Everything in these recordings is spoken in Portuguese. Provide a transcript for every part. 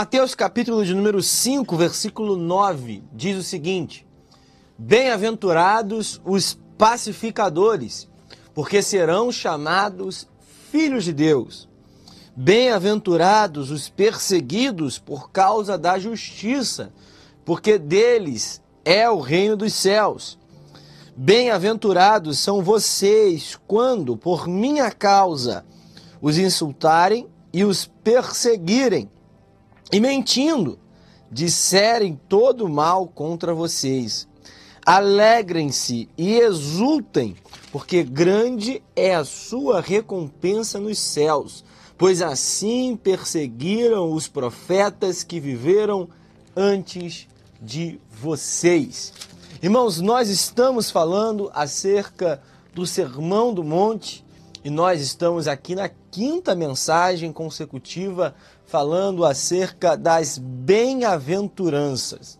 Mateus capítulo de número 5, versículo 9, diz o seguinte: Bem-aventurados os pacificadores, porque serão chamados filhos de Deus. Bem-aventurados os perseguidos por causa da justiça, porque deles é o reino dos céus. Bem-aventurados são vocês quando, por minha causa, os insultarem e os perseguirem e mentindo, disserem todo mal contra vocês. Alegrem-se e exultem, porque grande é a sua recompensa nos céus, pois assim perseguiram os profetas que viveram antes de vocês. Irmãos, nós estamos falando acerca do Sermão do Monte e nós estamos aqui na quinta mensagem consecutiva falando acerca das bem-aventuranças.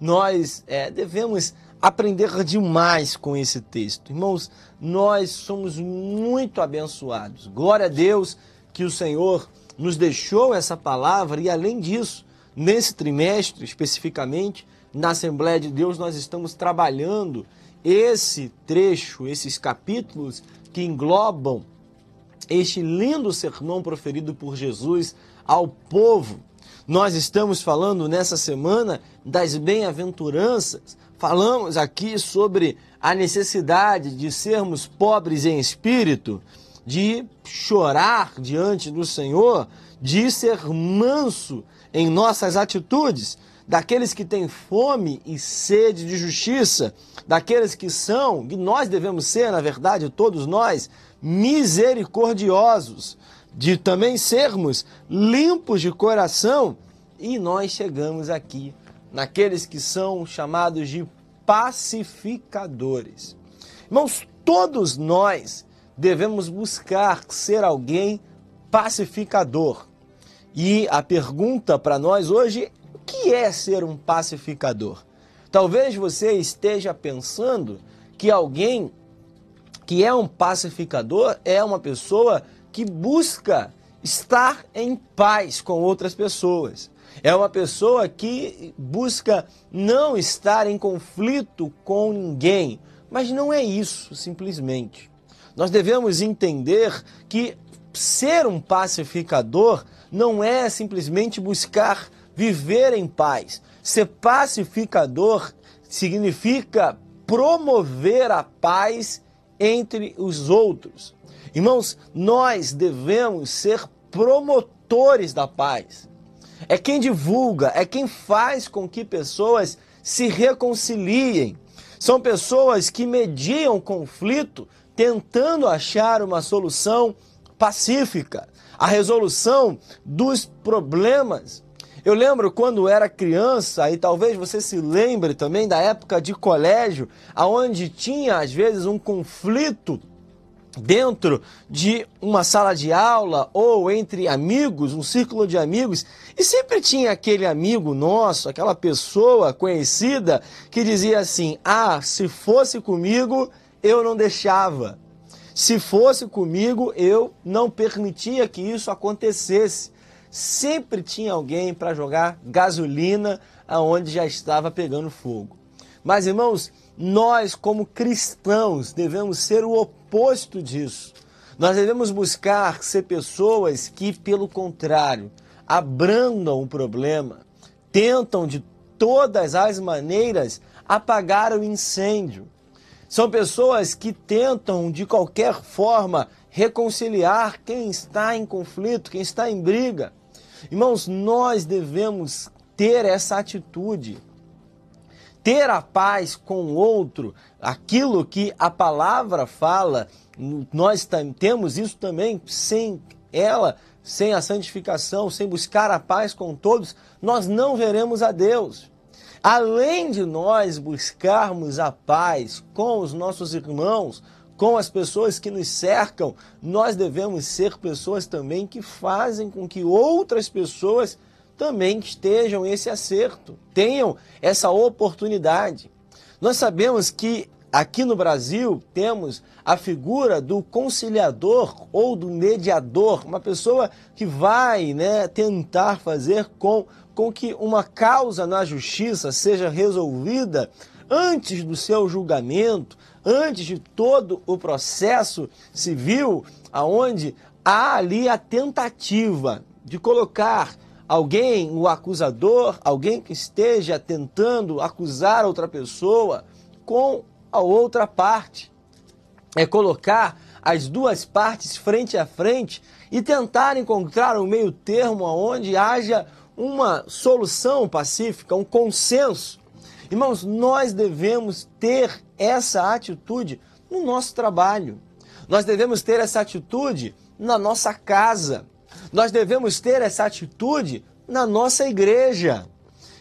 Nós é, devemos aprender demais com esse texto. Irmãos, nós somos muito abençoados. Glória a Deus que o Senhor nos deixou essa palavra e, além disso, nesse trimestre especificamente, na Assembleia de Deus, nós estamos trabalhando esse trecho, esses capítulos que englobam este lindo sermão proferido por Jesus ao povo. Nós estamos falando nessa semana das bem-aventuranças. Falamos aqui sobre a necessidade de sermos pobres em espírito, de chorar diante do Senhor, de ser manso em nossas atitudes, daqueles que têm fome e sede de justiça, daqueles que são, que nós devemos ser, na verdade, todos nós, misericordiosos, de também sermos limpos de coração, e nós chegamos aqui naqueles que são chamados de pacificadores. Irmãos, todos nós devemos buscar ser alguém pacificador. E a pergunta para nós hoje, o que é ser um pacificador? Talvez você esteja pensando que alguém que é um pacificador é uma pessoa que busca estar em paz com outras pessoas. É uma pessoa que busca não estar em conflito com ninguém. Mas não é isso, simplesmente. Nós devemos entender que ser um pacificador não é simplesmente buscar viver em paz. Ser pacificador significa promover a paz entre os outros. Irmãos, nós devemos ser promotores da paz. É quem divulga, é quem faz com que pessoas se reconciliem. São pessoas que mediam conflito tentando achar uma solução pacífica, a resolução dos problemas. Eu lembro quando era criança, e talvez você se lembre também da época de colégio, aonde tinha às vezes um conflito dentro de uma sala de aula ou entre amigos, um círculo de amigos, e sempre tinha aquele amigo nosso, aquela pessoa conhecida que dizia assim: "Ah, se fosse comigo, eu não deixava. Se fosse comigo, eu não permitia que isso acontecesse." Sempre tinha alguém para jogar gasolina aonde já estava pegando fogo. Mas irmãos, nós como cristãos devemos ser o oposto disso. Nós devemos buscar ser pessoas que, pelo contrário, abrandam o problema, tentam de todas as maneiras apagar o incêndio. São pessoas que tentam, de qualquer forma, reconciliar quem está em conflito, quem está em briga. Irmãos, nós devemos ter essa atitude ter a paz com o outro, aquilo que a palavra fala, nós temos isso também sem ela, sem a santificação, sem buscar a paz com todos, nós não veremos a Deus. Além de nós buscarmos a paz com os nossos irmãos, com as pessoas que nos cercam, nós devemos ser pessoas também que fazem com que outras pessoas também estejam esse acerto, tenham essa oportunidade. Nós sabemos que Aqui no Brasil temos a figura do conciliador ou do mediador, uma pessoa que vai né, tentar fazer com, com que uma causa na justiça seja resolvida antes do seu julgamento, antes de todo o processo civil, aonde há ali a tentativa de colocar alguém, o acusador, alguém que esteja tentando acusar outra pessoa com a outra parte. É colocar as duas partes frente a frente e tentar encontrar um meio termo onde haja uma solução pacífica, um consenso. Irmãos, nós devemos ter essa atitude no nosso trabalho. Nós devemos ter essa atitude na nossa casa. Nós devemos ter essa atitude na nossa igreja.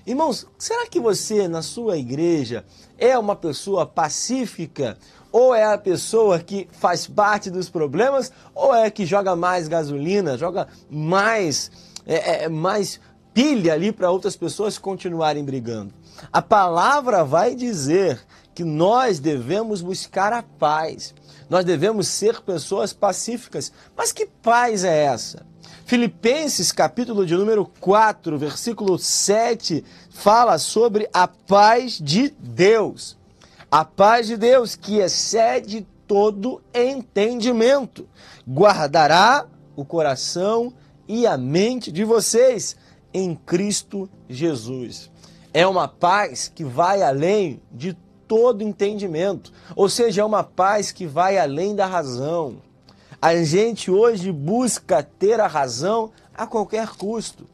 Irmãos, será que você na sua igreja é uma pessoa pacífica? Ou é a pessoa que faz parte dos problemas? Ou é que joga mais gasolina, joga mais, é, é, mais pilha ali para outras pessoas continuarem brigando? A palavra vai dizer que nós devemos buscar a paz. Nós devemos ser pessoas pacíficas. Mas que paz é essa? Filipenses, capítulo de número 4, versículo 7, fala sobre a paz de Deus. A paz de Deus que excede todo entendimento, guardará o coração e a mente de vocês em Cristo Jesus. É uma paz que vai além de todo entendimento, ou seja, é uma paz que vai além da razão. A gente hoje busca ter a razão a qualquer custo.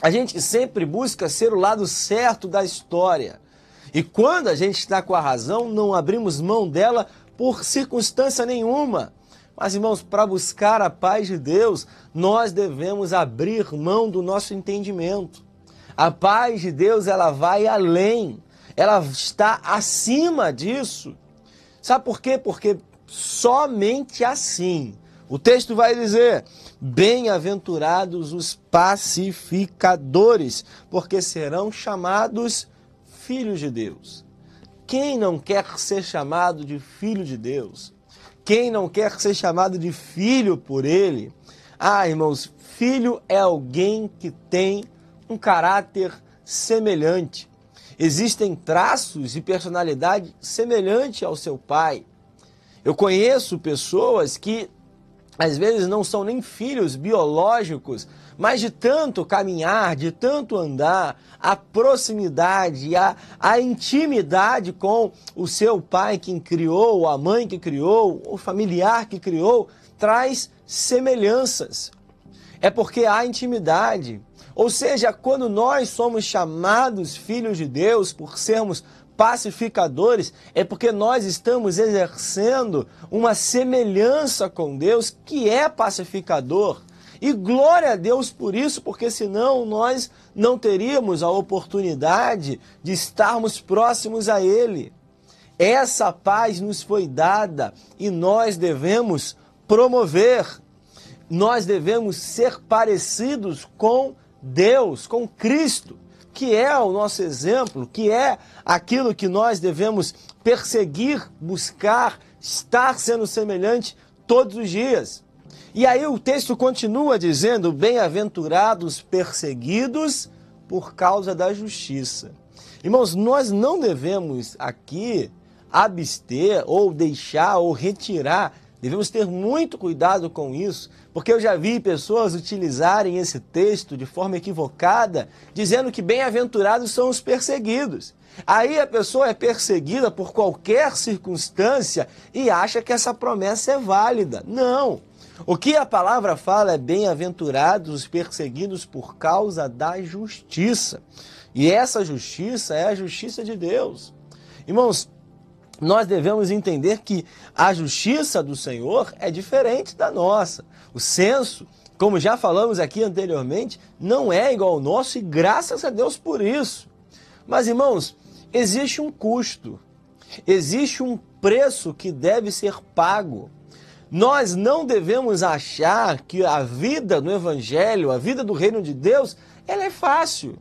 A gente sempre busca ser o lado certo da história. E quando a gente está com a razão, não abrimos mão dela por circunstância nenhuma. Mas, irmãos, para buscar a paz de Deus, nós devemos abrir mão do nosso entendimento. A paz de Deus, ela vai além. Ela está acima disso. Sabe por quê? Porque somente assim. O texto vai dizer: Bem-aventurados os pacificadores, porque serão chamados filhos de Deus. Quem não quer ser chamado de filho de Deus? Quem não quer ser chamado de filho por ele? Ah, irmãos, filho é alguém que tem um caráter semelhante. Existem traços e personalidade semelhante ao seu pai. Eu conheço pessoas que às vezes não são nem filhos biológicos, mas de tanto caminhar, de tanto andar, a proximidade, a, a intimidade com o seu pai que criou, a mãe que criou, o familiar que criou, traz semelhanças. É porque há intimidade. Ou seja, quando nós somos chamados filhos de Deus por sermos pacificadores, é porque nós estamos exercendo uma semelhança com Deus que é pacificador. E glória a Deus por isso, porque senão nós não teríamos a oportunidade de estarmos próximos a Ele. Essa paz nos foi dada e nós devemos promover, nós devemos ser parecidos com Deus, com Cristo que é o nosso exemplo, que é aquilo que nós devemos perseguir, buscar, estar sendo semelhante todos os dias. E aí o texto continua dizendo: Bem-aventurados perseguidos por causa da justiça. Irmãos, nós não devemos aqui abster ou deixar ou retirar Devemos ter muito cuidado com isso, porque eu já vi pessoas utilizarem esse texto de forma equivocada, dizendo que bem-aventurados são os perseguidos. Aí a pessoa é perseguida por qualquer circunstância e acha que essa promessa é válida. Não! O que a palavra fala é bem-aventurados os perseguidos por causa da justiça. E essa justiça é a justiça de Deus. Irmãos, nós devemos entender que a justiça do Senhor é diferente da nossa. O senso, como já falamos aqui anteriormente, não é igual ao nosso e graças a Deus por isso. Mas irmãos, existe um custo, existe um preço que deve ser pago. Nós não devemos achar que a vida no Evangelho, a vida do reino de Deus, ela é fácil.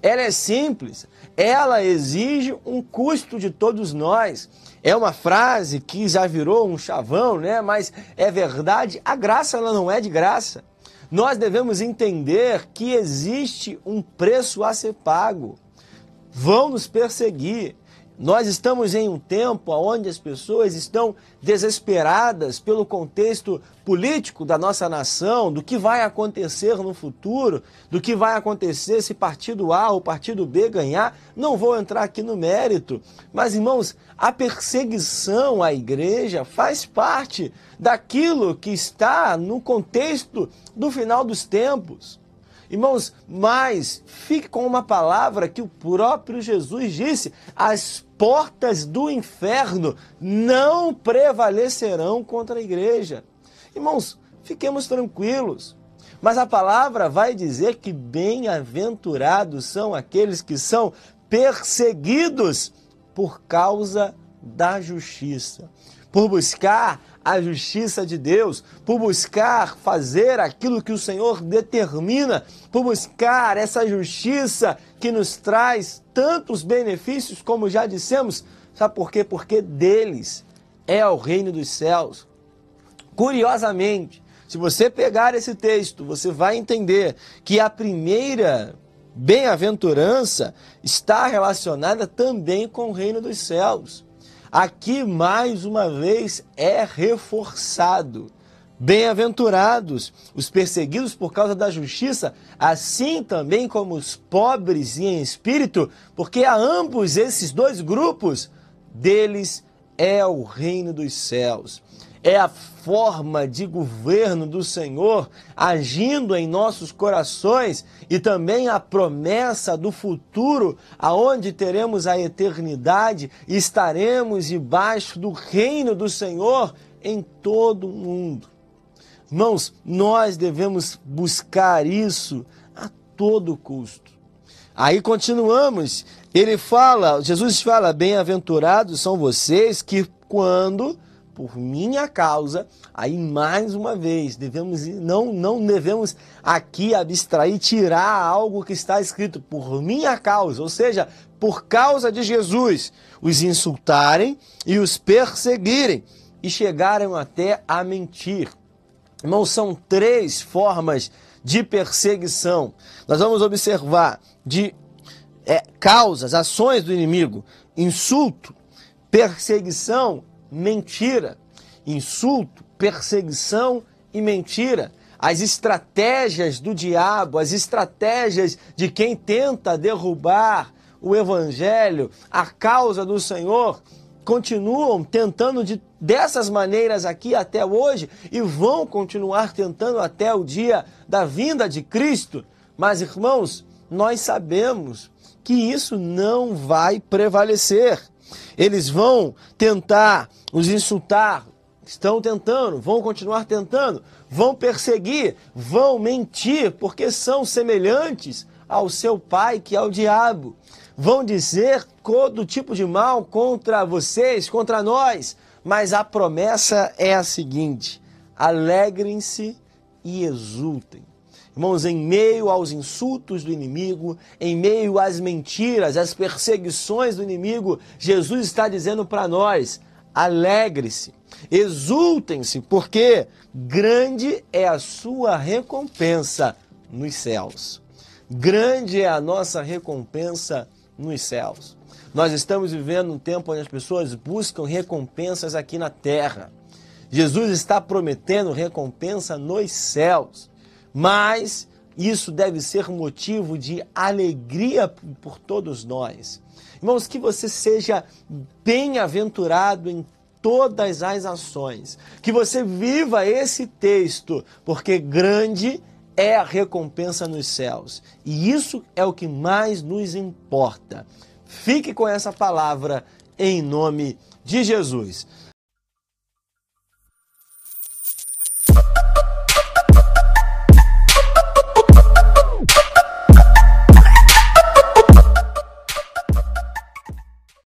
Ela é simples, ela exige um custo de todos nós. É uma frase que já virou um chavão, né? Mas é verdade, a graça ela não é de graça. Nós devemos entender que existe um preço a ser pago. Vão nos perseguir, nós estamos em um tempo onde as pessoas estão desesperadas pelo contexto político da nossa nação, do que vai acontecer no futuro, do que vai acontecer se partido A ou partido B ganhar. Não vou entrar aqui no mérito, mas irmãos, a perseguição à igreja faz parte daquilo que está no contexto do final dos tempos. Irmãos, mas fique com uma palavra que o próprio Jesus disse: as portas do inferno não prevalecerão contra a igreja. Irmãos, fiquemos tranquilos. Mas a palavra vai dizer que bem-aventurados são aqueles que são perseguidos por causa da justiça, por buscar a justiça de Deus, por buscar fazer aquilo que o Senhor determina, por buscar essa justiça que nos traz tantos benefícios, como já dissemos. Sabe por quê? Porque deles é o reino dos céus. Curiosamente, se você pegar esse texto, você vai entender que a primeira bem-aventurança está relacionada também com o reino dos céus. Aqui, mais uma vez, é reforçado. Bem-aventurados os perseguidos por causa da justiça, assim também como os pobres em espírito, porque a ambos esses dois grupos, deles é o reino dos céus é a forma de governo do Senhor agindo em nossos corações e também a promessa do futuro, aonde teremos a eternidade e estaremos debaixo do reino do Senhor em todo o mundo. Irmãos, nós devemos buscar isso a todo custo. Aí continuamos. Ele fala, Jesus fala: "Bem-aventurados são vocês que quando por minha causa, aí mais uma vez, devemos não, não devemos aqui abstrair, tirar algo que está escrito por minha causa, ou seja, por causa de Jesus, os insultarem e os perseguirem e chegaram até a mentir. Irmãos, são três formas de perseguição. Nós vamos observar de é, causas, ações do inimigo, insulto, perseguição mentira, insulto, perseguição e mentira. As estratégias do diabo, as estratégias de quem tenta derrubar o evangelho, a causa do Senhor, continuam tentando de, dessas maneiras aqui até hoje e vão continuar tentando até o dia da vinda de Cristo. Mas, irmãos, nós sabemos que isso não vai prevalecer. Eles vão tentar nos insultar, estão tentando, vão continuar tentando, vão perseguir, vão mentir, porque são semelhantes ao seu pai, que é o diabo. Vão dizer todo tipo de mal contra vocês, contra nós, mas a promessa é a seguinte: alegrem-se e exultem. Irmãos, em meio aos insultos do inimigo, em meio às mentiras, às perseguições do inimigo, Jesus está dizendo para nós: alegre-se, exultem-se, porque grande é a sua recompensa nos céus. Grande é a nossa recompensa nos céus. Nós estamos vivendo um tempo onde as pessoas buscam recompensas aqui na terra. Jesus está prometendo recompensa nos céus. Mas isso deve ser motivo de alegria por todos nós. Irmãos, que você seja bem-aventurado em todas as ações, que você viva esse texto, porque grande é a recompensa nos céus. E isso é o que mais nos importa. Fique com essa palavra em nome de Jesus.